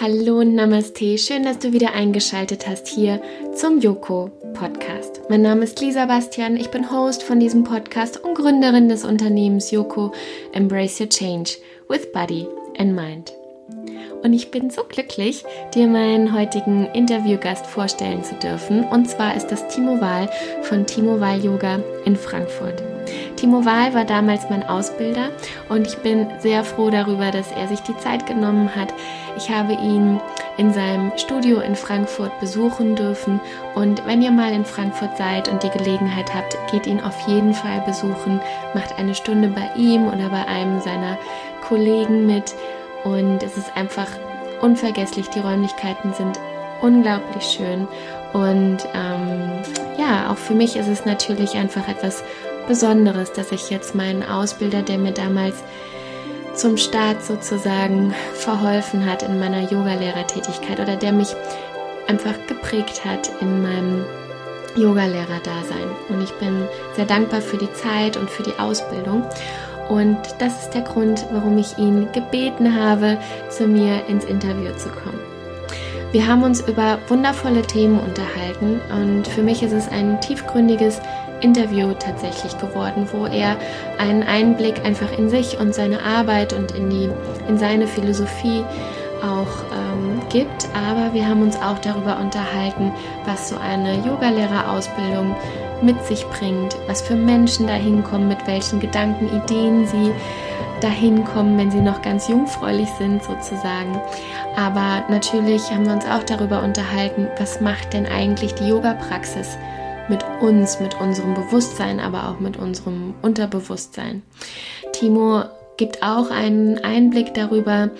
Hallo und Namaste, schön, dass du wieder eingeschaltet hast hier zum Yoko Podcast. Mein Name ist Lisa Bastian, ich bin Host von diesem Podcast und Gründerin des Unternehmens Yoko Embrace Your Change with Body and Mind und ich bin so glücklich, dir meinen heutigen Interviewgast vorstellen zu dürfen. Und zwar ist das Timo Wahl von Timo Wahl Yoga in Frankfurt. Timo Wahl war damals mein Ausbilder und ich bin sehr froh darüber, dass er sich die Zeit genommen hat. Ich habe ihn in seinem Studio in Frankfurt besuchen dürfen und wenn ihr mal in Frankfurt seid und die Gelegenheit habt, geht ihn auf jeden Fall besuchen, macht eine Stunde bei ihm oder bei einem seiner Kollegen mit und es ist einfach unvergesslich. Die Räumlichkeiten sind unglaublich schön und ähm, ja, auch für mich ist es natürlich einfach etwas Besonderes, dass ich jetzt meinen Ausbilder, der mir damals zum Start sozusagen verholfen hat in meiner Yogalehrertätigkeit oder der mich einfach geprägt hat in meinem Yogalehrer-Dasein. Und ich bin sehr dankbar für die Zeit und für die Ausbildung. Und das ist der Grund, warum ich ihn gebeten habe, zu mir ins Interview zu kommen. Wir haben uns über wundervolle Themen unterhalten und für mich ist es ein tiefgründiges Interview tatsächlich geworden, wo er einen Einblick einfach in sich und seine Arbeit und in, die, in seine Philosophie auch ähm, gibt. Aber wir haben uns auch darüber unterhalten, was so eine Yogalehrerausbildung mit sich bringt, was für Menschen dahin kommen, mit welchen Gedanken, Ideen sie dahin kommen, wenn sie noch ganz jungfräulich sind sozusagen. Aber natürlich haben wir uns auch darüber unterhalten, was macht denn eigentlich die Yoga-Praxis mit uns, mit unserem Bewusstsein, aber auch mit unserem Unterbewusstsein. Timo gibt auch einen Einblick darüber,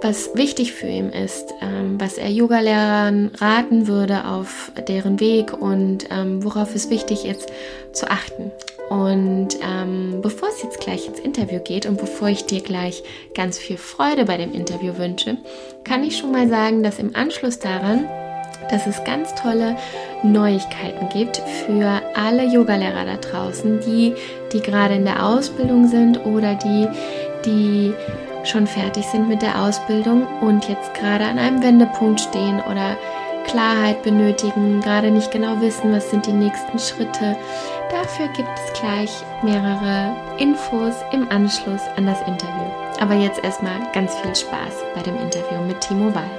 was wichtig für ihn ist, ähm, was er Yogalehrern raten würde auf deren Weg und ähm, worauf es wichtig ist zu achten. Und ähm, bevor es jetzt gleich ins Interview geht und bevor ich dir gleich ganz viel Freude bei dem Interview wünsche, kann ich schon mal sagen, dass im Anschluss daran, dass es ganz tolle Neuigkeiten gibt für alle Yogalehrer da draußen, die, die gerade in der Ausbildung sind oder die, die schon fertig sind mit der Ausbildung und jetzt gerade an einem Wendepunkt stehen oder Klarheit benötigen, gerade nicht genau wissen, was sind die nächsten Schritte. Dafür gibt es gleich mehrere Infos im Anschluss an das Interview. Aber jetzt erstmal ganz viel Spaß bei dem Interview mit Timo Wall.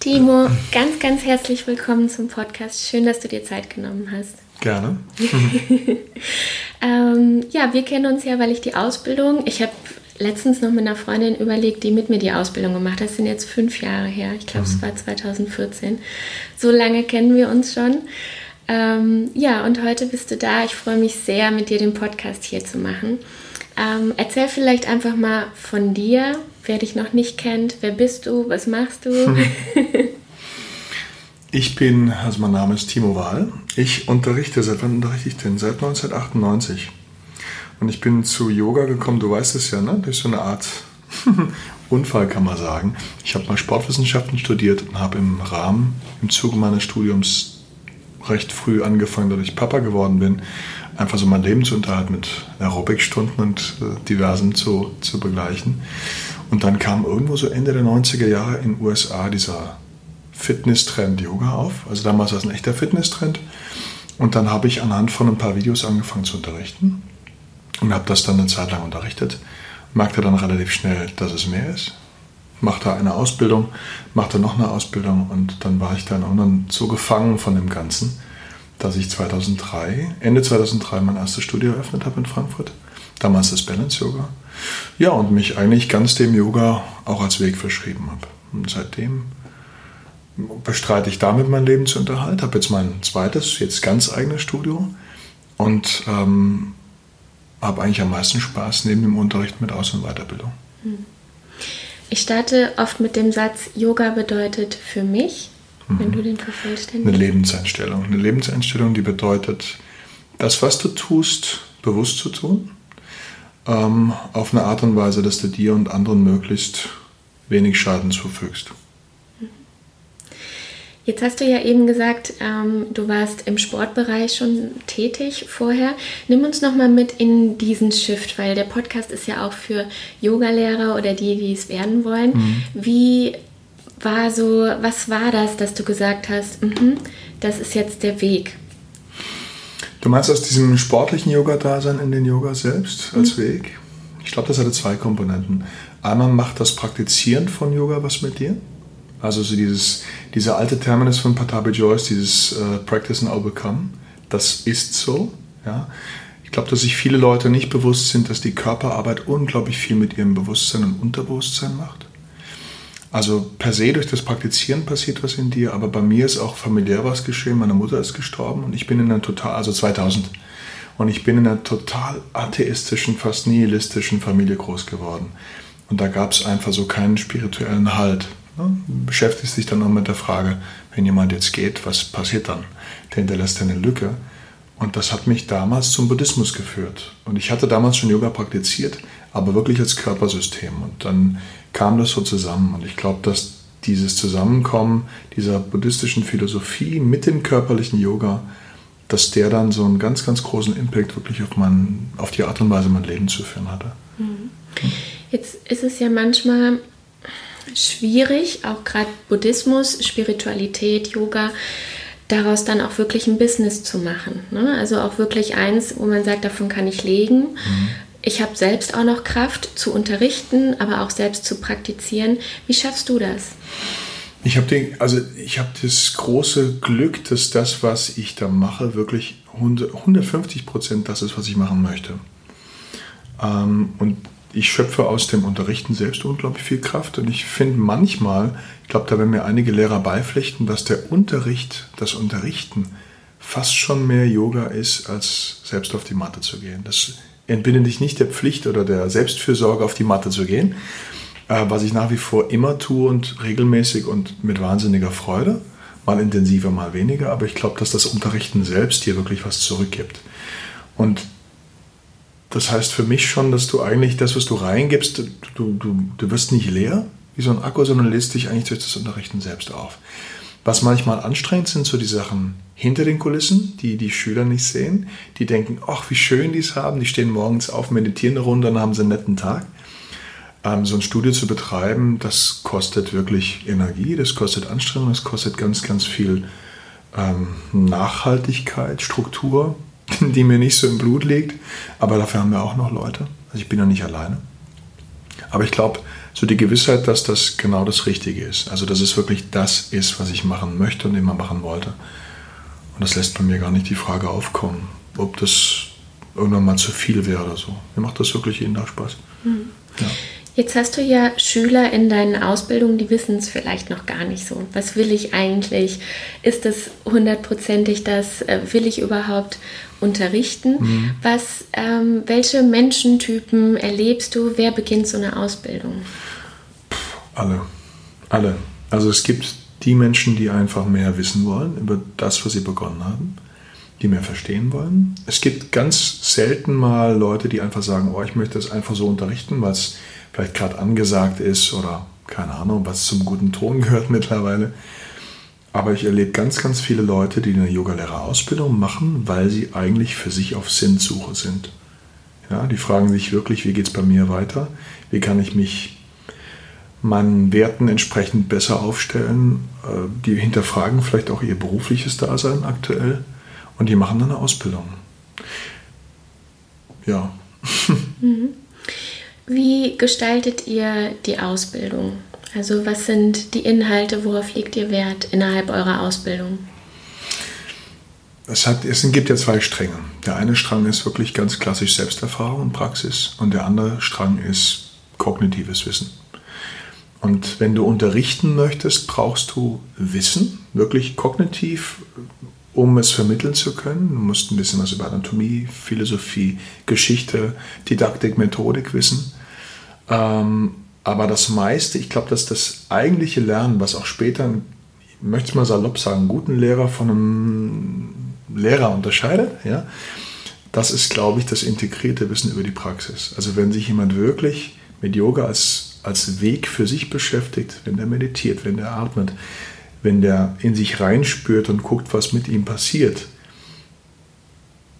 Timo, ganz, ganz herzlich willkommen zum Podcast. Schön, dass du dir Zeit genommen hast. Gerne. ähm, ja, wir kennen uns ja, weil ich die Ausbildung, ich habe letztens noch mit einer Freundin überlegt, die mit mir die Ausbildung gemacht hat. Das sind jetzt fünf Jahre her. Ich glaube, mhm. es war 2014. So lange kennen wir uns schon. Ähm, ja, und heute bist du da. Ich freue mich sehr, mit dir den Podcast hier zu machen. Ähm, erzähl vielleicht einfach mal von dir, wer dich noch nicht kennt. Wer bist du? Was machst du? Mhm. Ich bin, also mein Name ist Timo Wahl. Ich unterrichte, seit wann unterrichte ich denn? Seit 1998. Und ich bin zu Yoga gekommen, du weißt es ja, ne? Durch so eine Art Unfall kann man sagen. Ich habe mal Sportwissenschaften studiert und habe im Rahmen, im Zuge meines Studiums recht früh angefangen, dass ich Papa geworden bin, einfach so mein Leben zu unterhalten mit Aerobic-Stunden und äh, diversen zu, zu begleichen. Und dann kam irgendwo so Ende der 90er Jahre in den USA dieser Fitness-Trend Yoga auf. Also damals war es ein echter Fitness-Trend. Und dann habe ich anhand von ein paar Videos angefangen zu unterrichten und habe das dann eine Zeit lang unterrichtet. Merkte dann relativ schnell, dass es mehr ist. Machte eine Ausbildung, machte noch eine Ausbildung und dann war ich dann irgendwann so gefangen von dem Ganzen, dass ich 2003, Ende 2003 mein erstes Studio eröffnet habe in Frankfurt. Damals das Balance Yoga. Ja, und mich eigentlich ganz dem Yoga auch als Weg verschrieben habe. Und seitdem bestreite ich damit mein Leben zu unterhalten. Habe jetzt mein zweites, jetzt ganz eigenes Studio und ähm, habe eigentlich am meisten Spaß neben dem Unterricht mit Aus- und Weiterbildung. Hm. Ich starte oft mit dem Satz, Yoga bedeutet für mich, mhm. wenn du den vervollständigst. Eine Lebenseinstellung. Eine Lebenseinstellung, die bedeutet, das, was du tust, bewusst zu tun, ähm, auf eine Art und Weise, dass du dir und anderen möglichst wenig Schaden zufügst. Jetzt hast du ja eben gesagt, ähm, du warst im Sportbereich schon tätig vorher. Nimm uns nochmal mit in diesen Shift, weil der Podcast ist ja auch für Yogalehrer oder die, die es werden wollen. Mhm. Wie war so, was war das, dass du gesagt hast, mh, das ist jetzt der Weg? Du meinst aus diesem sportlichen Yoga-Dasein in den Yoga selbst als mhm. Weg? Ich glaube, das hatte zwei Komponenten. Einmal macht das Praktizieren von Yoga was mit dir. Also so dieses, dieser alte Terminus von Patabi Joyce, dieses äh, Practice and Overcome, das ist so. Ja. Ich glaube, dass sich viele Leute nicht bewusst sind, dass die Körperarbeit unglaublich viel mit ihrem Bewusstsein und Unterbewusstsein macht. Also per se durch das Praktizieren passiert was in dir, aber bei mir ist auch familiär was geschehen. Meine Mutter ist gestorben und ich bin in einer total, also 2000, und ich bin in einer total atheistischen, fast nihilistischen Familie groß geworden. Und da gab es einfach so keinen spirituellen Halt. Ne? Beschäftigt sich dann auch mit der Frage, wenn jemand jetzt geht, was passiert dann? Der hinterlässt eine Lücke. Und das hat mich damals zum Buddhismus geführt. Und ich hatte damals schon Yoga praktiziert, aber wirklich als Körpersystem. Und dann kam das so zusammen. Und ich glaube, dass dieses Zusammenkommen dieser buddhistischen Philosophie mit dem körperlichen Yoga, dass der dann so einen ganz, ganz großen Impact wirklich auf, mein, auf die Art und Weise mein Leben zu führen hatte. Mhm. Jetzt ist es ja manchmal schwierig, auch gerade Buddhismus, Spiritualität, Yoga, daraus dann auch wirklich ein Business zu machen. Ne? Also auch wirklich eins, wo man sagt, davon kann ich legen. Mhm. Ich habe selbst auch noch Kraft zu unterrichten, aber auch selbst zu praktizieren. Wie schaffst du das? Ich habe also ich das große Glück, dass das, was ich da mache, wirklich 150 Prozent das ist, was ich machen möchte. Ähm, und ich schöpfe aus dem Unterrichten selbst unglaublich viel Kraft und ich finde manchmal, ich glaube, da werden mir einige Lehrer beipflichten, dass der Unterricht, das Unterrichten fast schon mehr Yoga ist, als selbst auf die Matte zu gehen. Das entbindet dich nicht der Pflicht oder der Selbstfürsorge, auf die Matte zu gehen, äh, was ich nach wie vor immer tue und regelmäßig und mit wahnsinniger Freude, mal intensiver, mal weniger, aber ich glaube, dass das Unterrichten selbst dir wirklich was zurückgibt. Und das heißt für mich schon, dass du eigentlich das, was du reingibst, du, du, du wirst nicht leer wie so ein Akku, sondern lässt dich eigentlich durch das Unterrichten selbst auf. Was manchmal anstrengend sind, so die Sachen hinter den Kulissen, die die Schüler nicht sehen. Die denken, ach, wie schön die es haben. Die stehen morgens auf, meditieren eine Runde, dann haben sie einen netten Tag. Ähm, so ein Studio zu betreiben, das kostet wirklich Energie, das kostet Anstrengung, das kostet ganz, ganz viel ähm, Nachhaltigkeit, Struktur, die mir nicht so im Blut liegt. Aber dafür haben wir auch noch Leute. Also ich bin ja nicht alleine. Aber ich glaube, so die Gewissheit, dass das genau das Richtige ist. Also dass es wirklich das ist, was ich machen möchte und immer machen wollte. Und das lässt bei mir gar nicht die Frage aufkommen, ob das irgendwann mal zu viel wäre oder so. Mir macht das wirklich jeden Tag Spaß. Mhm. Ja. Jetzt hast du ja Schüler in deinen Ausbildungen, die wissen es vielleicht noch gar nicht so. Was will ich eigentlich? Ist das hundertprozentig das? Äh, will ich überhaupt unterrichten? Mhm. Was, ähm, welche Menschentypen erlebst du? Wer beginnt so eine Ausbildung? Alle. Alle. Also es gibt die Menschen, die einfach mehr wissen wollen über das, was sie begonnen haben, die mehr verstehen wollen. Es gibt ganz selten mal Leute, die einfach sagen, oh, ich möchte das einfach so unterrichten, weil es vielleicht gerade angesagt ist oder keine Ahnung, was zum guten Ton gehört mittlerweile. Aber ich erlebe ganz, ganz viele Leute, die eine Yogalehrerausbildung machen, weil sie eigentlich für sich auf Sinnsuche sind. Ja, die fragen sich wirklich, wie geht es bei mir weiter? Wie kann ich mich meinen Werten entsprechend besser aufstellen? Äh, die hinterfragen vielleicht auch ihr berufliches Dasein aktuell und die machen dann eine Ausbildung. Ja. Mhm. Wie gestaltet ihr die Ausbildung? Also was sind die Inhalte, worauf legt ihr Wert innerhalb eurer Ausbildung? Es, hat, es gibt ja zwei Stränge. Der eine Strang ist wirklich ganz klassisch Selbsterfahrung und Praxis und der andere Strang ist kognitives Wissen. Und wenn du unterrichten möchtest, brauchst du Wissen, wirklich kognitiv, um es vermitteln zu können. Du musst ein bisschen was über Anatomie, Philosophie, Geschichte, Didaktik, Methodik wissen. Ähm, aber das meiste, ich glaube, dass das eigentliche Lernen, was auch später, ich möchte es mal salopp sagen, einen guten Lehrer von einem Lehrer unterscheidet, ja, das ist, glaube ich, das integrierte Wissen über die Praxis. Also wenn sich jemand wirklich mit Yoga als, als Weg für sich beschäftigt, wenn der meditiert, wenn der atmet, wenn der in sich reinspürt und guckt, was mit ihm passiert,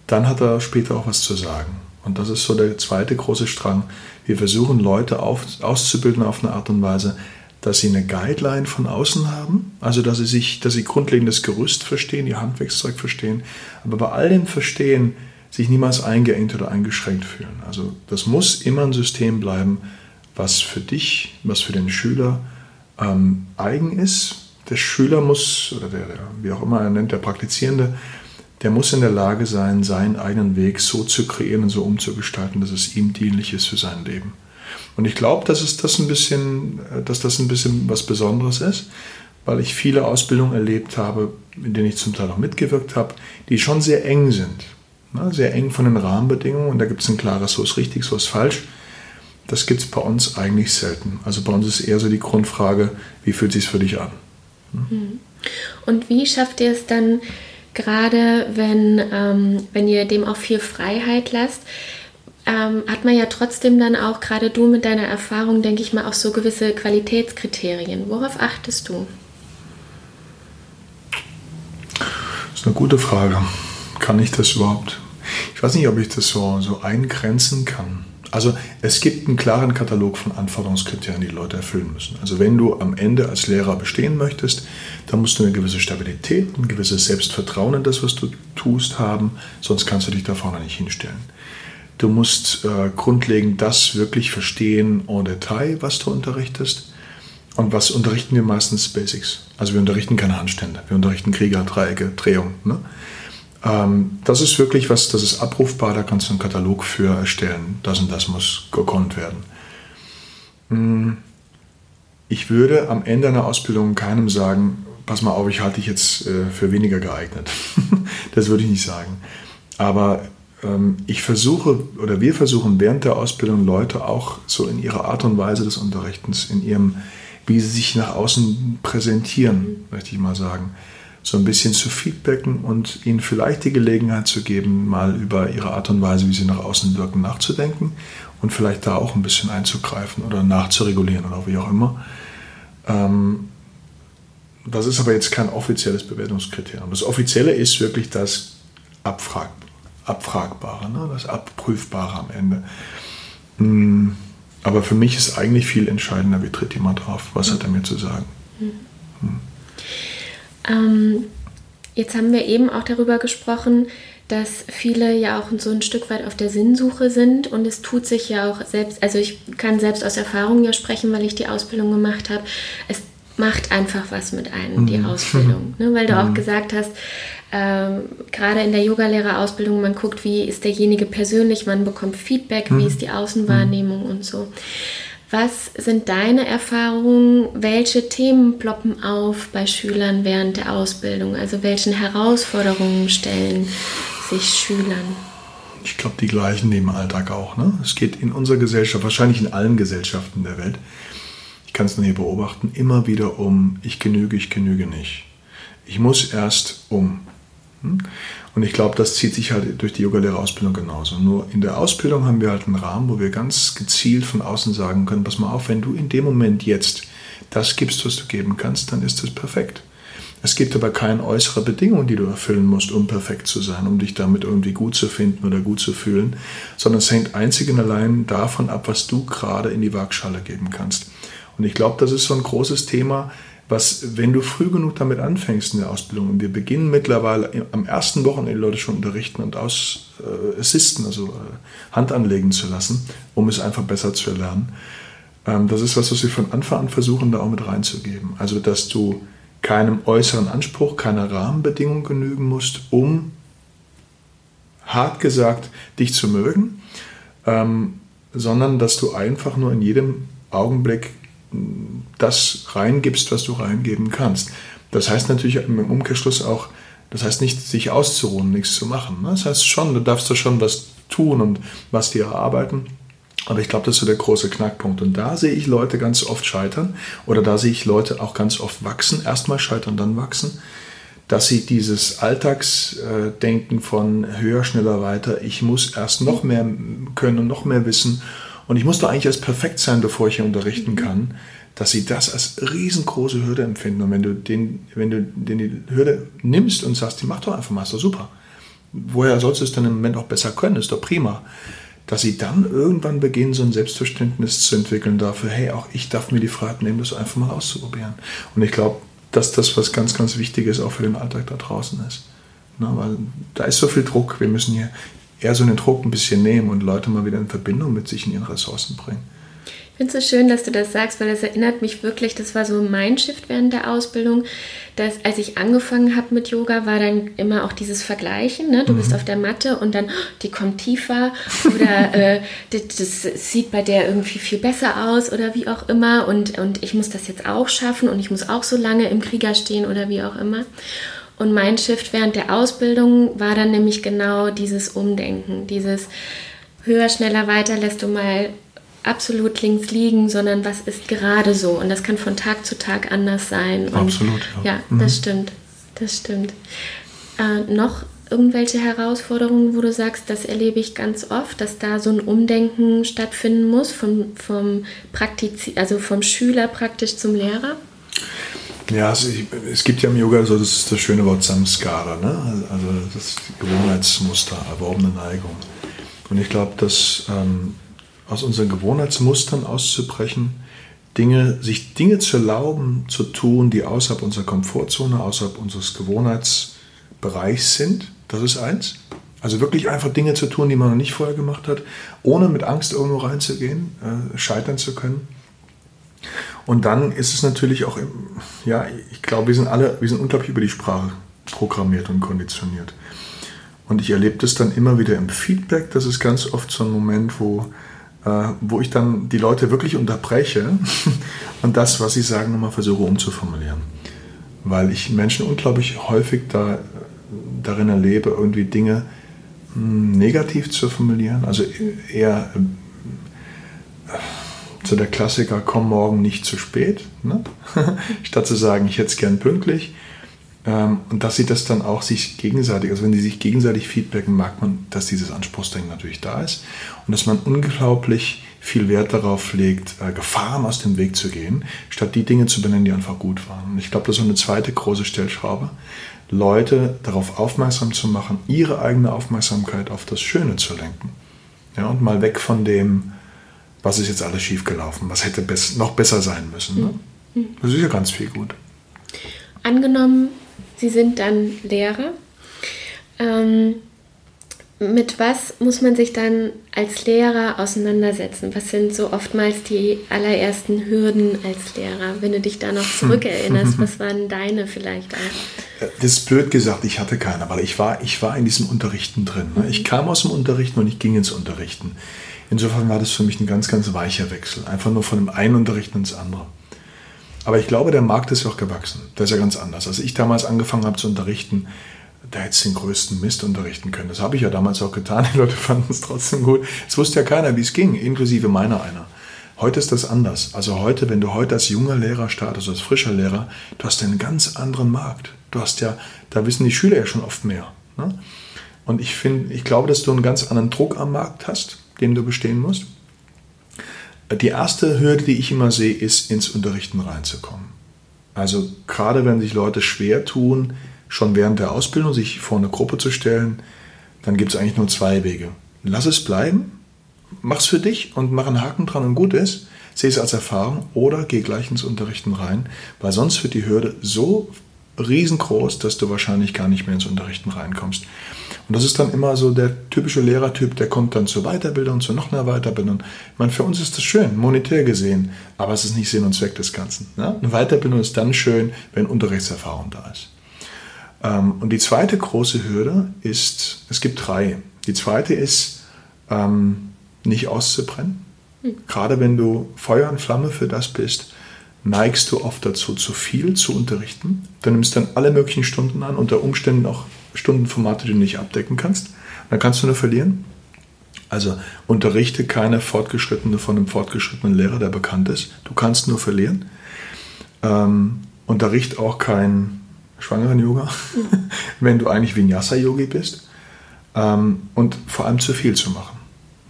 dann hat er später auch was zu sagen. Und das ist so der zweite große Strang. Wir versuchen Leute auf, auszubilden auf eine Art und Weise, dass sie eine Guideline von außen haben, also dass sie sich, dass sie grundlegendes Gerüst verstehen, ihr Handwerkszeug verstehen, aber bei all dem Verstehen sich niemals eingeengt oder eingeschränkt fühlen. Also das muss immer ein System bleiben, was für dich, was für den Schüler ähm, eigen ist. Der Schüler muss, oder der, der, wie auch immer er nennt, der Praktizierende, der muss in der Lage sein, seinen eigenen Weg so zu kreieren und so umzugestalten, dass es ihm dienlich ist für sein Leben. Und ich glaube, dass das ein bisschen, äh, dass das ein bisschen was Besonderes ist, weil ich viele Ausbildungen erlebt habe, in denen ich zum Teil auch mitgewirkt habe, die schon sehr eng sind. Ne? Sehr eng von den Rahmenbedingungen und da gibt es ein klares, so ist richtig, so ist falsch. Das gibt es bei uns eigentlich selten. Also bei uns ist eher so die Grundfrage, wie fühlt es sich für dich an? Hm? Und wie schafft ihr es dann, gerade wenn, ähm, wenn ihr dem auch viel Freiheit lasst, ähm, hat man ja trotzdem dann auch, gerade du mit deiner Erfahrung, denke ich mal, auch so gewisse Qualitätskriterien. Worauf achtest du? Das ist eine gute Frage. Kann ich das überhaupt? Ich weiß nicht, ob ich das so, so eingrenzen kann. Also es gibt einen klaren Katalog von Anforderungskriterien, die Leute erfüllen müssen. Also wenn du am Ende als Lehrer bestehen möchtest, dann musst du eine gewisse Stabilität, ein gewisses Selbstvertrauen in das, was du tust, haben, sonst kannst du dich da vorne nicht hinstellen. Du musst äh, grundlegend das wirklich verstehen en Detail, was du unterrichtest. Und was unterrichten wir meistens Basics? Also wir unterrichten keine Handstände, wir unterrichten Krieger, Dreiecke, Drehung. Ne? Ähm, das ist wirklich was, das ist abrufbar, da kannst du einen Katalog für erstellen. Das und das muss gekonnt werden. Hm, ich würde am Ende einer Ausbildung keinem sagen, pass mal auf, ich halte dich jetzt äh, für weniger geeignet. das würde ich nicht sagen. Aber ähm, ich versuche oder wir versuchen während der Ausbildung Leute auch so in ihrer Art und Weise des Unterrichtens, in ihrem, wie sie sich nach außen präsentieren, möchte ich mal sagen, so ein bisschen zu feedbacken und ihnen vielleicht die Gelegenheit zu geben, mal über ihre Art und Weise, wie sie nach außen wirken, nachzudenken und vielleicht da auch ein bisschen einzugreifen oder nachzuregulieren oder wie auch immer. Ähm, das ist aber jetzt kein offizielles Bewertungskriterium. Das Offizielle ist wirklich das Abfragen Abfragbare, ne? das Abprüfbare am Ende. Mm, aber für mich ist eigentlich viel entscheidender, wie tritt jemand drauf, was hat er mir zu sagen. Mhm. Ähm, jetzt haben wir eben auch darüber gesprochen, dass viele ja auch so ein Stück weit auf der Sinnsuche sind und es tut sich ja auch selbst, also ich kann selbst aus Erfahrung ja sprechen, weil ich die Ausbildung gemacht habe. Es macht einfach was mit einem, die mhm. Ausbildung. Ne? Weil du mhm. auch gesagt hast, ähm, gerade in der Yogalehrerausbildung, man guckt, wie ist derjenige persönlich, man bekommt Feedback, mhm. wie ist die Außenwahrnehmung und so. Was sind deine Erfahrungen? Welche Themen ploppen auf bei Schülern während der Ausbildung? Also welchen Herausforderungen stellen sich Schülern? Ich glaube, die gleichen im Alltag auch. Ne? Es geht in unserer Gesellschaft, wahrscheinlich in allen Gesellschaften der Welt, kann es nur hier beobachten, immer wieder um, ich genüge, ich genüge nicht. Ich muss erst um. Hm? Und ich glaube, das zieht sich halt durch die Yogalehrerausbildung genauso. Nur in der Ausbildung haben wir halt einen Rahmen, wo wir ganz gezielt von außen sagen können, pass mal auf, wenn du in dem Moment jetzt das gibst, was du geben kannst, dann ist das perfekt. Es gibt aber keine äußere Bedingung, die du erfüllen musst, um perfekt zu sein, um dich damit irgendwie gut zu finden oder gut zu fühlen, sondern es hängt einzig und allein davon ab, was du gerade in die Waagschale geben kannst. Und ich glaube, das ist so ein großes Thema, was, wenn du früh genug damit anfängst in der Ausbildung, und wir beginnen mittlerweile am ersten Wochenende Leute schon unterrichten und aus äh, assisten, also äh, Hand anlegen zu lassen, um es einfach besser zu erlernen. Ähm, das ist was, was wir von Anfang an versuchen, da auch mit reinzugeben. Also, dass du keinem äußeren Anspruch, keiner Rahmenbedingung genügen musst, um hart gesagt dich zu mögen, ähm, sondern dass du einfach nur in jedem Augenblick das reingibst, was du reingeben kannst. Das heißt natürlich im Umkehrschluss auch, das heißt nicht, sich auszuruhen, nichts zu machen. Ne? Das heißt schon, du darfst da schon was tun und was dir erarbeiten. Aber ich glaube, das ist so der große Knackpunkt. Und da sehe ich Leute ganz oft scheitern oder da sehe ich Leute auch ganz oft wachsen. Erstmal scheitern, dann wachsen. Dass sie dieses Alltagsdenken von höher, schneller, weiter, ich muss erst noch mehr können und noch mehr wissen und ich muss doch eigentlich erst perfekt sein, bevor ich hier unterrichten kann. dass sie das als riesengroße Hürde empfinden. Und wenn du, den, wenn du den die Hürde nimmst und sagst, die mach doch einfach mal, ist doch super. Woher sollst du es dann im Moment auch besser können? Ist doch prima. Dass sie dann irgendwann beginnen, so ein Selbstverständnis zu entwickeln dafür, hey, auch ich darf mir die Freiheit nehmen, das einfach mal auszuprobieren. Und ich glaube, dass das was ganz, ganz Wichtiges auch für den Alltag da draußen ist. Na, weil da ist so viel Druck. Wir müssen hier eher so den Druck ein bisschen nehmen und Leute mal wieder in Verbindung mit sich in ihren Ressourcen bringen. Ich finde es so schön, dass du das sagst, weil das erinnert mich wirklich, das war so mein Shift während der Ausbildung, dass als ich angefangen habe mit Yoga, war dann immer auch dieses Vergleichen. Ne? Du mhm. bist auf der Matte und dann, oh, die kommt tiefer oder äh, das, das, sieht bei der irgendwie viel besser aus oder wie auch immer und, und ich muss das jetzt auch schaffen und ich muss auch so lange im Krieger stehen oder wie auch immer. Und mein Shift während der Ausbildung war dann nämlich genau dieses Umdenken, dieses höher, schneller, weiter lässt du mal absolut links liegen, sondern was ist gerade so. Und das kann von Tag zu Tag anders sein. Und absolut. Ja, ja mhm. das stimmt. Das stimmt. Äh, noch irgendwelche Herausforderungen, wo du sagst, das erlebe ich ganz oft, dass da so ein Umdenken stattfinden muss, vom, vom, Praktiz also vom Schüler praktisch zum Lehrer? Ja, also es gibt ja im Yoga so das, das schöne Wort Samskara, ne? also das Gewohnheitsmuster, erworbene Neigung. Und ich glaube, dass ähm, aus unseren Gewohnheitsmustern auszubrechen, Dinge, sich Dinge zu erlauben, zu tun, die außerhalb unserer Komfortzone, außerhalb unseres Gewohnheitsbereichs sind. Das ist eins. Also wirklich einfach Dinge zu tun, die man noch nicht vorher gemacht hat, ohne mit Angst irgendwo reinzugehen, äh, scheitern zu können. Und dann ist es natürlich auch, ja, ich glaube, wir sind alle, wir sind unglaublich über die Sprache programmiert und konditioniert. Und ich erlebe das dann immer wieder im Feedback. Das ist ganz oft so ein Moment, wo äh, wo ich dann die Leute wirklich unterbreche und das, was sie sagen, nochmal versuche umzuformulieren. Weil ich Menschen unglaublich häufig da, darin erlebe, irgendwie Dinge hm, negativ zu formulieren. Also eher äh, so der Klassiker, komm morgen nicht zu spät, ne? statt zu sagen, ich hätte es gern pünktlich. Ähm, und dass sie das dann auch sich gegenseitig, also wenn sie sich gegenseitig feedbacken, merkt man, dass dieses Anspruchsdenken natürlich da ist und dass man unglaublich viel Wert darauf legt, äh, Gefahren aus dem Weg zu gehen, statt die Dinge zu benennen, die einfach gut waren. Und ich glaube, das ist eine zweite große Stellschraube, Leute darauf aufmerksam zu machen, ihre eigene Aufmerksamkeit auf das Schöne zu lenken. Ja, und mal weg von dem, was ist jetzt alles schiefgelaufen, was hätte noch besser sein müssen. Ne? Mhm. Das ist ja ganz viel gut. Angenommen, Sie sind dann Lehrer. Ähm, mit was muss man sich dann als Lehrer auseinandersetzen? Was sind so oftmals die allerersten Hürden als Lehrer? Wenn du dich da noch zurückerinnerst, was waren deine vielleicht auch? Äh, das ist blöd gesagt, ich hatte keine, aber ich war, ich war in diesem Unterrichten drin. Ne? Ich kam aus dem Unterrichten und ich ging ins Unterrichten. Insofern war das für mich ein ganz, ganz weicher Wechsel. Einfach nur von dem einen Unterrichten ins andere. Aber ich glaube, der Markt ist ja auch gewachsen. Der ist ja ganz anders. Als ich damals angefangen habe zu unterrichten, da hätte den größten Mist unterrichten können. Das habe ich ja damals auch getan. Die Leute fanden es trotzdem gut. Es wusste ja keiner, wie es ging, inklusive meiner einer. Heute ist das anders. Also heute, wenn du heute als junger Lehrer startest, als frischer Lehrer, du hast einen ganz anderen Markt. Du hast ja, da wissen die Schüler ja schon oft mehr. Ne? Und ich finde, ich glaube, dass du einen ganz anderen Druck am Markt hast, den du bestehen musst. Die erste Hürde, die ich immer sehe, ist, ins Unterrichten reinzukommen. Also gerade wenn sich Leute schwer tun, schon während der Ausbildung sich vor eine Gruppe zu stellen, dann gibt es eigentlich nur zwei Wege. Lass es bleiben, mach es für dich und mach einen Haken dran und gut ist, sehe es als Erfahrung oder geh gleich ins Unterrichten rein, weil sonst wird die Hürde so riesengroß, dass du wahrscheinlich gar nicht mehr ins Unterrichten reinkommst. Und das ist dann immer so der typische Lehrertyp, der kommt dann zur Weiterbildung, zu noch einer Weiterbildung. Ich meine, für uns ist das schön, monetär gesehen, aber es ist nicht Sinn und Zweck des Ganzen. Ne? Eine Weiterbildung ist dann schön, wenn Unterrichtserfahrung da ist. Ähm, und die zweite große Hürde ist, es gibt drei. Die zweite ist, ähm, nicht auszubrennen. Hm. Gerade wenn du Feuer und Flamme für das bist, neigst du oft dazu, zu viel zu unterrichten. Du nimmst dann alle möglichen Stunden an, unter Umständen auch Stundenformate, die du nicht abdecken kannst. Dann kannst du nur verlieren. Also unterrichte keine Fortgeschrittene von einem fortgeschrittenen Lehrer, der bekannt ist. Du kannst nur verlieren. Ähm, unterricht auch kein schwangeren Yoga, wenn du eigentlich Vinyasa-Yogi bist. Ähm, und vor allem zu viel zu machen.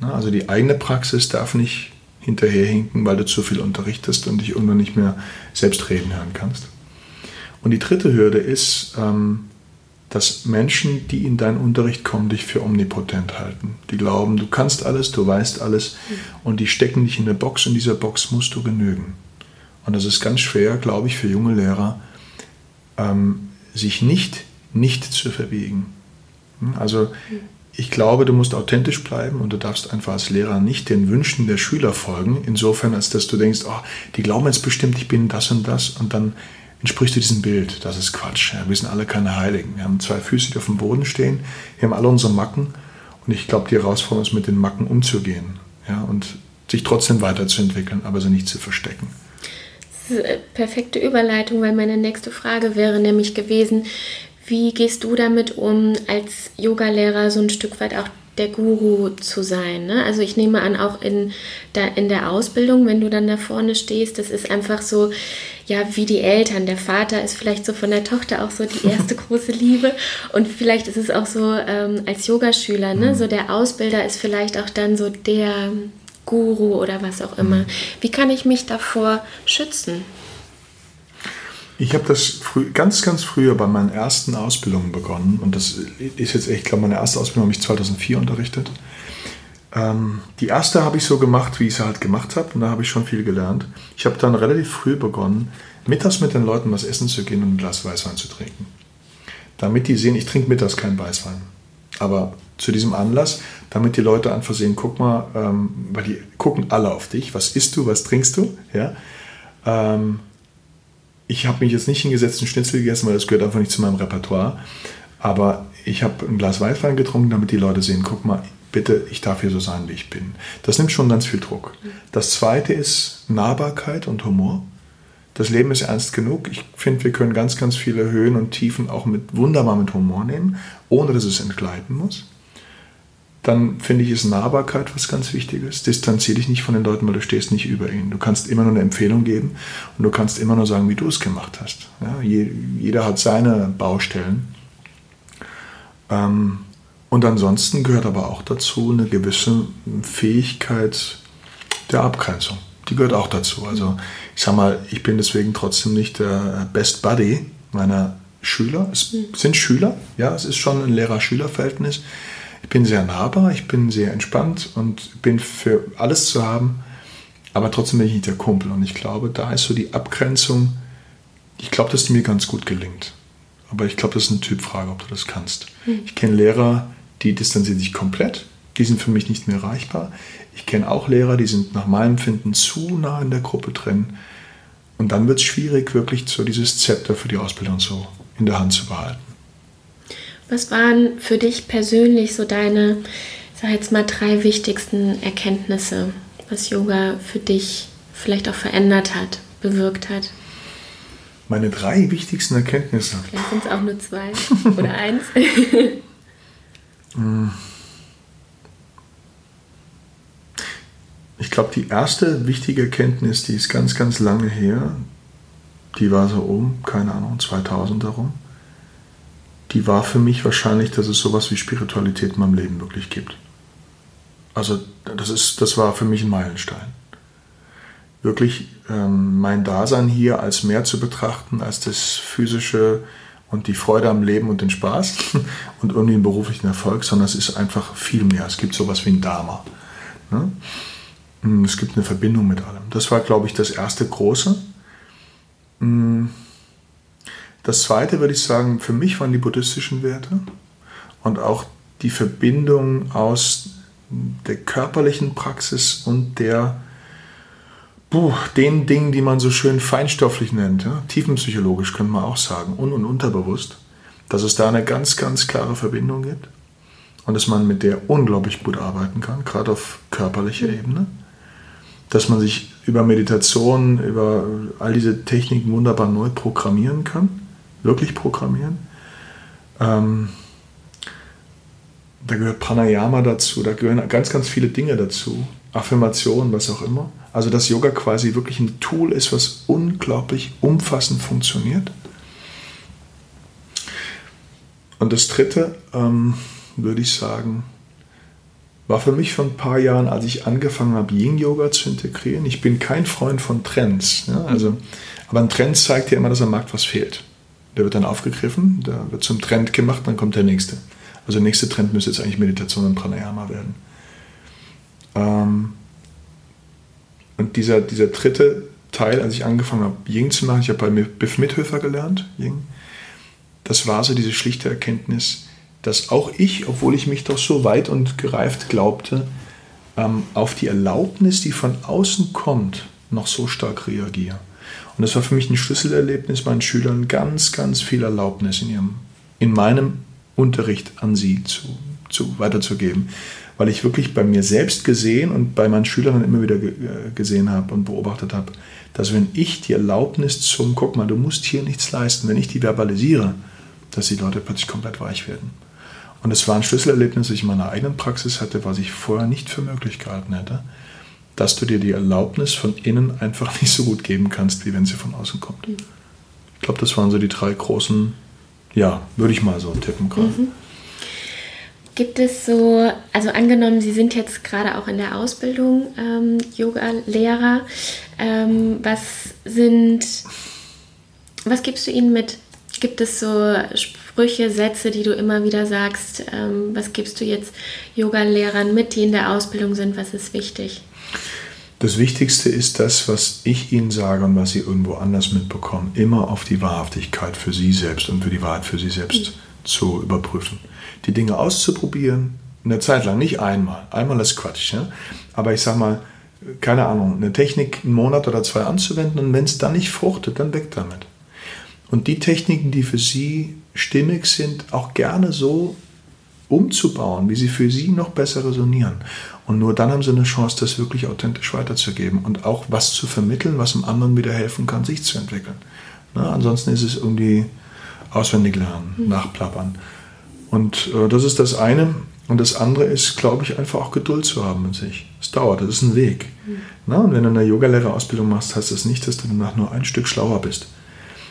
Also die eigene Praxis darf nicht hinterherhinken, weil du zu viel unterrichtest und dich irgendwann nicht mehr selbst reden hören kannst. Und die dritte Hürde ist, ähm, dass Menschen, die in deinen Unterricht kommen, dich für omnipotent halten. Die glauben, du kannst alles, du weißt alles und die stecken dich in eine Box und dieser Box musst du genügen. Und das ist ganz schwer, glaube ich, für junge Lehrer, ähm, sich nicht nicht zu verbiegen. Hm, also ich glaube, du musst authentisch bleiben und du darfst einfach als Lehrer nicht den Wünschen der Schüler folgen, insofern als dass du denkst, oh, die glauben jetzt bestimmt, ich bin das und das und dann entsprichst du diesem Bild. Das ist Quatsch. Ja. Wir sind alle keine Heiligen. Wir haben zwei Füße, die auf dem Boden stehen. Wir haben alle unsere Macken. Und ich glaube, die Herausforderung ist, mit den Macken umzugehen. Ja, und sich trotzdem weiterzuentwickeln, aber sie nicht zu verstecken. Das ist eine perfekte Überleitung, weil meine nächste Frage wäre nämlich gewesen, wie gehst du damit um, als Yogalehrer so ein Stück weit auch der Guru zu sein. Ne? Also ich nehme an, auch in der, in der Ausbildung, wenn du dann da vorne stehst, das ist einfach so, ja, wie die Eltern. Der Vater ist vielleicht so von der Tochter auch so die erste große Liebe. Und vielleicht ist es auch so ähm, als Yogaschüler, ne? Mhm. so der Ausbilder ist vielleicht auch dann so der Guru oder was auch immer. Mhm. Wie kann ich mich davor schützen? Ich habe das früh, ganz, ganz früher bei meinen ersten Ausbildungen begonnen. Und das ist jetzt echt, ich glaube, meine erste Ausbildung habe ich 2004 unterrichtet. Ähm, die erste habe ich so gemacht, wie ich sie halt gemacht habe. Und da habe ich schon viel gelernt. Ich habe dann relativ früh begonnen, mittags mit den Leuten was essen zu gehen und ein Glas Weißwein zu trinken. Damit die sehen, ich trinke mittags keinen Weißwein. Aber zu diesem Anlass, damit die Leute einfach sehen, guck mal, ähm, weil die gucken alle auf dich. Was isst du, was trinkst du? Ja. Ähm, ich habe mich jetzt nicht hingesetzt und Schnitzel gegessen, weil das gehört einfach nicht zu meinem Repertoire. Aber ich habe ein Glas Weißwein getrunken, damit die Leute sehen, guck mal, bitte, ich darf hier so sein, wie ich bin. Das nimmt schon ganz viel Druck. Das zweite ist Nahbarkeit und Humor. Das Leben ist ernst genug. Ich finde, wir können ganz, ganz viele Höhen und Tiefen auch mit, wunderbar mit Humor nehmen, ohne dass es entgleiten muss dann finde ich, ist Nahbarkeit was ganz Wichtiges. Distanziere dich nicht von den Leuten, weil du stehst nicht über ihnen. Du kannst immer nur eine Empfehlung geben und du kannst immer nur sagen, wie du es gemacht hast. Ja, jeder hat seine Baustellen. Ähm, und ansonsten gehört aber auch dazu eine gewisse Fähigkeit der Abgrenzung. Die gehört auch dazu. Also ich sage mal, ich bin deswegen trotzdem nicht der Best Buddy meiner Schüler. Es mhm. sind Schüler, ja, es ist schon ein Lehrer-Schüler-Verhältnis ich bin sehr nahbar, ich bin sehr entspannt und bin für alles zu haben, aber trotzdem bin ich nicht der Kumpel. Und ich glaube, da ist so die Abgrenzung, ich glaube, dass die mir ganz gut gelingt. Aber ich glaube, das ist eine Typfrage, ob du das kannst. Mhm. Ich kenne Lehrer, die distanzieren sich komplett, die sind für mich nicht mehr erreichbar. Ich kenne auch Lehrer, die sind nach meinem Empfinden zu nah in der Gruppe drin. Und dann wird es schwierig, wirklich so dieses Zepter für die Ausbildung so in der Hand zu behalten. Was waren für dich persönlich so deine, sag jetzt mal, drei wichtigsten Erkenntnisse, was Yoga für dich vielleicht auch verändert hat, bewirkt hat? Meine drei wichtigsten Erkenntnisse. Vielleicht sind es auch nur zwei oder eins. ich glaube, die erste wichtige Erkenntnis, die ist ganz, ganz lange her, die war so um, keine Ahnung, 2000 darum die war für mich wahrscheinlich, dass es sowas wie Spiritualität in meinem Leben wirklich gibt. Also das, ist, das war für mich ein Meilenstein. Wirklich ähm, mein Dasein hier als mehr zu betrachten, als das physische und die Freude am Leben und den Spaß und irgendwie einen beruflichen Erfolg, sondern es ist einfach viel mehr. Es gibt sowas wie ein Dharma. Ne? Es gibt eine Verbindung mit allem. Das war, glaube ich, das erste große. Mm, das zweite würde ich sagen, für mich waren die buddhistischen Werte und auch die Verbindung aus der körperlichen Praxis und der puh, den Dingen, die man so schön feinstofflich nennt, ja? tiefenpsychologisch könnte man auch sagen, un- und unterbewusst, dass es da eine ganz, ganz klare Verbindung gibt und dass man mit der unglaublich gut arbeiten kann, gerade auf körperlicher Ebene, dass man sich über Meditation, über all diese Techniken wunderbar neu programmieren kann wirklich programmieren. Ähm, da gehört Pranayama dazu, da gehören ganz, ganz viele Dinge dazu. Affirmationen, was auch immer. Also dass Yoga quasi wirklich ein Tool ist, was unglaublich umfassend funktioniert. Und das Dritte ähm, würde ich sagen, war für mich vor ein paar Jahren, als ich angefangen habe, Yin-Yoga zu integrieren. Ich bin kein Freund von Trends. Ja? Also, aber ein Trend zeigt ja immer, dass am Markt was fehlt. Der wird dann aufgegriffen, der wird zum Trend gemacht, dann kommt der nächste. Also der nächste Trend müsste jetzt eigentlich Meditation und Pranayama werden. Ähm, und dieser, dieser dritte Teil, als ich angefangen habe, Ying zu machen, ich habe bei Biff Mithöfer gelernt, Ying, das war so diese schlichte Erkenntnis, dass auch ich, obwohl ich mich doch so weit und gereift glaubte, ähm, auf die Erlaubnis, die von außen kommt, noch so stark reagiere. Und das war für mich ein Schlüsselerlebnis, meinen Schülern ganz, ganz viel Erlaubnis in, ihrem, in meinem Unterricht an sie zu, zu, weiterzugeben. Weil ich wirklich bei mir selbst gesehen und bei meinen Schülern immer wieder äh, gesehen habe und beobachtet habe, dass wenn ich die Erlaubnis zum, guck mal, du musst hier nichts leisten, wenn ich die verbalisiere, dass die Leute plötzlich komplett weich werden. Und es war ein Schlüsselerlebnis, das ich in meiner eigenen Praxis hatte, was ich vorher nicht für möglich gehalten hätte, dass du dir die Erlaubnis von innen einfach nicht so gut geben kannst, wie wenn sie von außen kommt. Mhm. Ich glaube, das waren so die drei großen ja, würde ich mal so tippen gerade. Mhm. Gibt es so, also angenommen, Sie sind jetzt gerade auch in der Ausbildung ähm, Yoga-Lehrer, ähm, was sind, was gibst du ihnen mit? Gibt es so Sprüche, Sätze, die du immer wieder sagst? Ähm, was gibst du jetzt Yoga-Lehrern mit, die in der Ausbildung sind? Was ist wichtig? Das Wichtigste ist das, was ich Ihnen sage und was Sie irgendwo anders mitbekommen, immer auf die Wahrhaftigkeit für Sie selbst und für die Wahrheit für Sie selbst mhm. zu überprüfen. Die Dinge auszuprobieren, eine Zeit lang, nicht einmal. Einmal ist Quatsch. Ja? Aber ich sage mal, keine Ahnung, eine Technik einen Monat oder zwei anzuwenden und wenn es dann nicht fruchtet, dann weg damit. Und die Techniken, die für Sie stimmig sind, auch gerne so umzubauen, wie sie für Sie noch besser resonieren. Und nur dann haben sie eine Chance, das wirklich authentisch weiterzugeben und auch was zu vermitteln, was dem anderen wieder helfen kann, sich zu entwickeln. Na, ansonsten ist es irgendwie auswendig lernen, mhm. nachplappern. Und äh, das ist das eine. Und das andere ist, glaube ich, einfach auch Geduld zu haben mit sich. Es dauert, das ist ein Weg. Mhm. Na, und wenn du eine Yogalehrerausbildung machst, heißt das nicht, dass du danach nur ein Stück schlauer bist,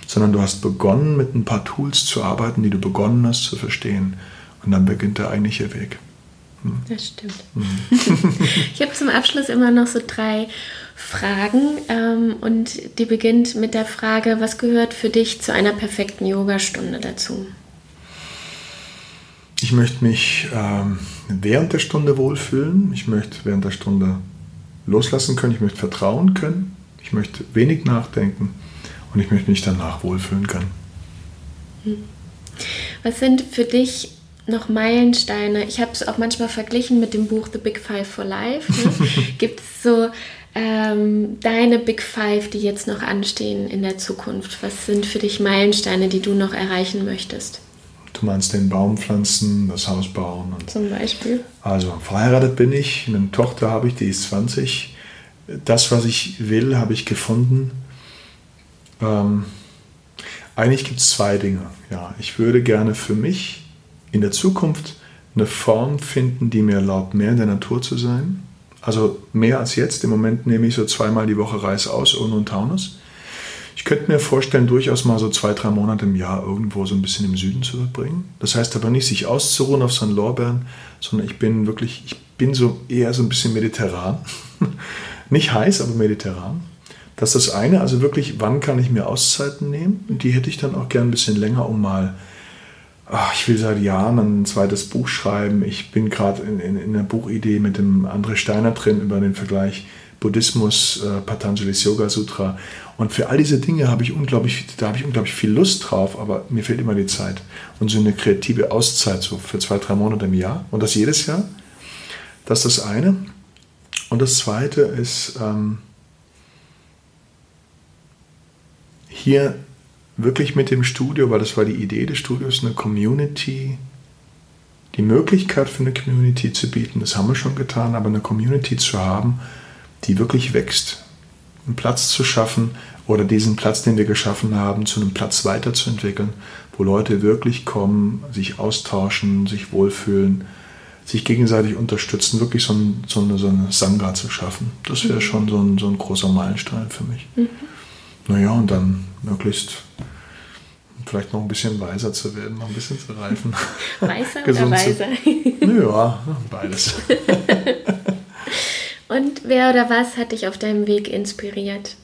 sondern du hast begonnen, mit ein paar Tools zu arbeiten, die du begonnen hast zu verstehen. Und dann beginnt der eigentliche Weg. Das stimmt. ich habe zum Abschluss immer noch so drei Fragen ähm, und die beginnt mit der Frage, was gehört für dich zu einer perfekten Yogastunde dazu? Ich möchte mich ähm, während der Stunde wohlfühlen. Ich möchte während der Stunde loslassen können. Ich möchte vertrauen können. Ich möchte wenig nachdenken und ich möchte mich danach wohlfühlen können. Hm. Was sind für dich noch Meilensteine? Ich habe es auch manchmal verglichen mit dem Buch The Big Five for Life. Ne? Gibt es so ähm, deine Big Five, die jetzt noch anstehen in der Zukunft? Was sind für dich Meilensteine, die du noch erreichen möchtest? Du meinst den Baum pflanzen, das Haus bauen? Zum Beispiel. Also verheiratet bin ich, eine Tochter habe ich, die ist 20. Das, was ich will, habe ich gefunden. Ähm, eigentlich gibt es zwei Dinge. Ja, ich würde gerne für mich in der Zukunft eine Form finden, die mir erlaubt, mehr in der Natur zu sein. Also mehr als jetzt. Im Moment nehme ich so zweimal die Woche Reis aus, ohne und Taunus. Ich könnte mir vorstellen, durchaus mal so zwei, drei Monate im Jahr irgendwo so ein bisschen im Süden zu verbringen. Das heißt aber nicht, sich auszuruhen auf seinen Lorbeeren, sondern ich bin wirklich, ich bin so eher so ein bisschen mediterran. nicht heiß, aber mediterran. Das ist das eine, also wirklich, wann kann ich mir Auszeiten nehmen? Und die hätte ich dann auch gern ein bisschen länger, um mal ach, ich will seit Jahren ein zweites Buch schreiben. Ich bin gerade in, in, in, einer Buchidee mit dem André Steiner drin über den Vergleich Buddhismus, äh, Patanjali's Yoga Sutra. Und für all diese Dinge habe ich unglaublich, da habe ich unglaublich viel Lust drauf, aber mir fehlt immer die Zeit. Und so eine kreative Auszeit so für zwei, drei Monate im Jahr und das jedes Jahr. Das ist das eine. Und das zweite ist, ähm, hier wirklich mit dem Studio, weil das war die Idee des Studios, eine Community, die Möglichkeit für eine Community zu bieten, das haben wir schon getan, aber eine Community zu haben, die wirklich wächst. Einen Platz zu schaffen oder diesen Platz, den wir geschaffen haben, zu einem Platz weiterzuentwickeln, wo Leute wirklich kommen, sich austauschen, sich wohlfühlen, sich gegenseitig unterstützen, wirklich so, ein, so, eine, so eine Sangha zu schaffen. Das wäre mhm. schon so ein, so ein großer Meilenstein für mich. Mhm. Naja, und dann möglichst vielleicht noch ein bisschen weiser zu werden, noch ein bisschen zu reifen. Weiser oder weiser? ja, beides. Und wer oder was hat dich auf deinem Weg inspiriert?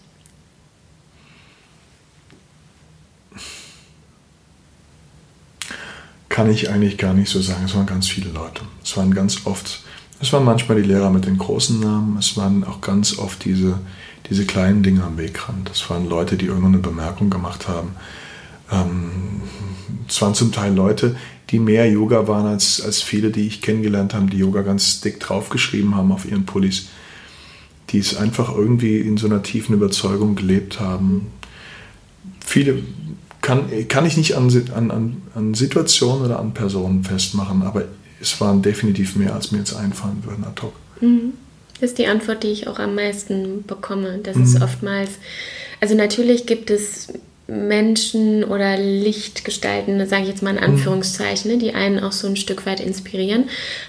Kann ich eigentlich gar nicht so sagen. Es waren ganz viele Leute. Es waren ganz oft, es waren manchmal die Lehrer mit den großen Namen, es waren auch ganz oft diese, diese kleinen Dinge am Wegrand. Es waren Leute, die irgendwann eine Bemerkung gemacht haben. Ähm, es waren zum Teil Leute, die mehr Yoga waren als, als viele, die ich kennengelernt habe, die Yoga ganz dick draufgeschrieben haben auf ihren Pullis, die es einfach irgendwie in so einer tiefen Überzeugung gelebt haben. Viele kann, kann ich nicht an, an, an Situationen oder an Personen festmachen, aber es waren definitiv mehr, als mir jetzt einfallen würden ad hoc. Mhm. Das ist die Antwort, die ich auch am meisten bekomme. Das mhm. ist oftmals, also natürlich gibt es Menschen oder Lichtgestalten, sage ich jetzt mal in mhm. Anführungszeichen, mhm. die einen auch so ein Stück weit inspirieren.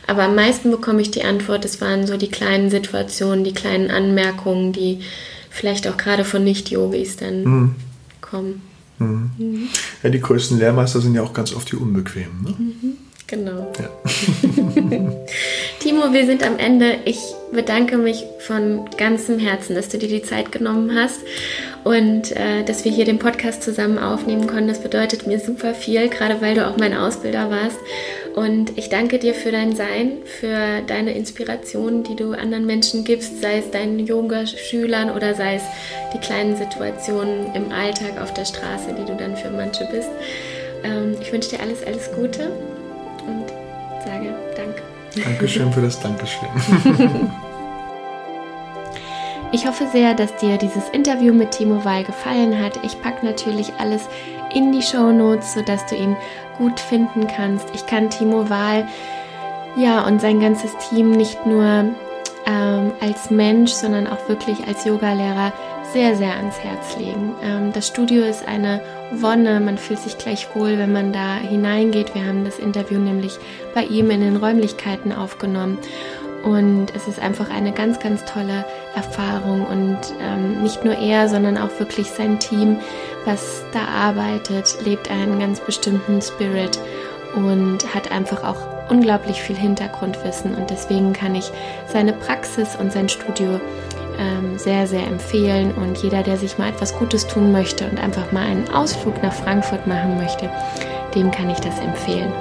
Aber am meisten bekomme ich die Antwort, es waren so die kleinen Situationen, die kleinen Anmerkungen, die vielleicht auch gerade von Nicht-Yogis dann mhm. kommen. Mhm. mhm. Ja, die größten Lehrmeister sind ja auch ganz oft die Unbequemen. Ne? Mhm. Genau. Ja. Timo, wir sind am Ende. Ich bedanke mich von ganzem Herzen, dass du dir die Zeit genommen hast und äh, dass wir hier den Podcast zusammen aufnehmen konnten. Das bedeutet mir super viel, gerade weil du auch mein Ausbilder warst. Und ich danke dir für dein Sein, für deine Inspiration, die du anderen Menschen gibst, sei es deinen Yoga-Schülern oder sei es die kleinen Situationen im Alltag auf der Straße, die du dann für manche bist. Ähm, ich wünsche dir alles, alles Gute. Dankeschön für das Dankeschön. Ich hoffe sehr, dass dir dieses Interview mit Timo Wahl gefallen hat. Ich packe natürlich alles in die Show Notes, sodass du ihn gut finden kannst. Ich kann Timo Wahl ja und sein ganzes Team nicht nur ähm, als Mensch, sondern auch wirklich als Yogalehrer sehr, sehr ans Herz legen. Ähm, das Studio ist eine Wonne, man fühlt sich gleich wohl, wenn man da hineingeht. Wir haben das Interview nämlich bei ihm in den Räumlichkeiten aufgenommen. Und es ist einfach eine ganz, ganz tolle Erfahrung. Und ähm, nicht nur er, sondern auch wirklich sein Team, was da arbeitet, lebt einen ganz bestimmten Spirit und hat einfach auch unglaublich viel Hintergrundwissen. Und deswegen kann ich seine Praxis und sein Studio ähm, sehr, sehr empfehlen. Und jeder, der sich mal etwas Gutes tun möchte und einfach mal einen Ausflug nach Frankfurt machen möchte, dem kann ich das empfehlen.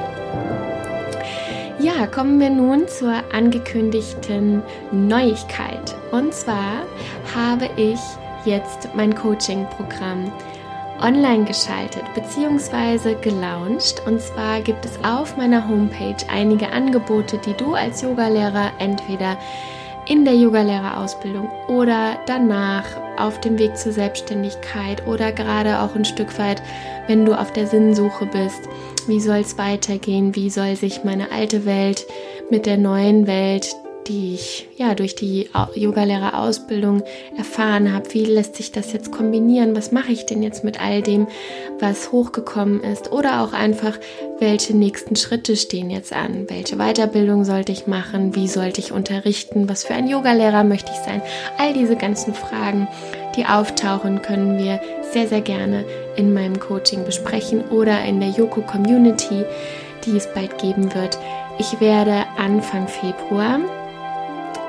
Ja, kommen wir nun zur angekündigten Neuigkeit. Und zwar habe ich jetzt mein Coaching-Programm online geschaltet bzw. gelauncht. Und zwar gibt es auf meiner Homepage einige Angebote, die du als Yogalehrer entweder in der Yogalehrerausbildung oder danach auf dem Weg zur Selbstständigkeit oder gerade auch ein Stück weit, wenn du auf der Sinnsuche bist. Wie soll es weitergehen? Wie soll sich meine alte Welt mit der neuen Welt die ich ja durch die Yogalehrerausbildung erfahren habe. Wie lässt sich das jetzt kombinieren? Was mache ich denn jetzt mit all dem, was hochgekommen ist? Oder auch einfach, welche nächsten Schritte stehen jetzt an? Welche Weiterbildung sollte ich machen? Wie sollte ich unterrichten? Was für ein Yogalehrer möchte ich sein? All diese ganzen Fragen, die auftauchen, können wir sehr, sehr gerne in meinem Coaching besprechen oder in der Yoko Community, die es bald geben wird. Ich werde Anfang Februar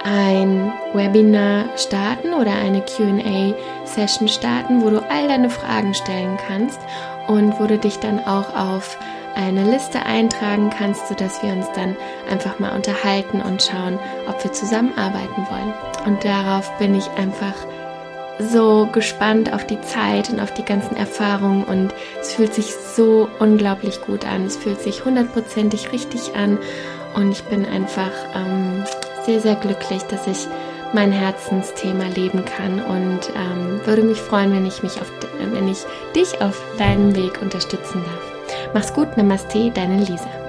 ein Webinar starten oder eine QA-Session starten, wo du all deine Fragen stellen kannst und wo du dich dann auch auf eine Liste eintragen kannst, sodass wir uns dann einfach mal unterhalten und schauen, ob wir zusammenarbeiten wollen. Und darauf bin ich einfach so gespannt auf die Zeit und auf die ganzen Erfahrungen und es fühlt sich so unglaublich gut an. Es fühlt sich hundertprozentig richtig an und ich bin einfach ähm, sehr, sehr glücklich, dass ich mein Herzensthema leben kann und ähm, würde mich freuen, wenn ich mich auf, wenn ich dich auf deinem Weg unterstützen darf. Mach's gut, Namaste, deine Lisa.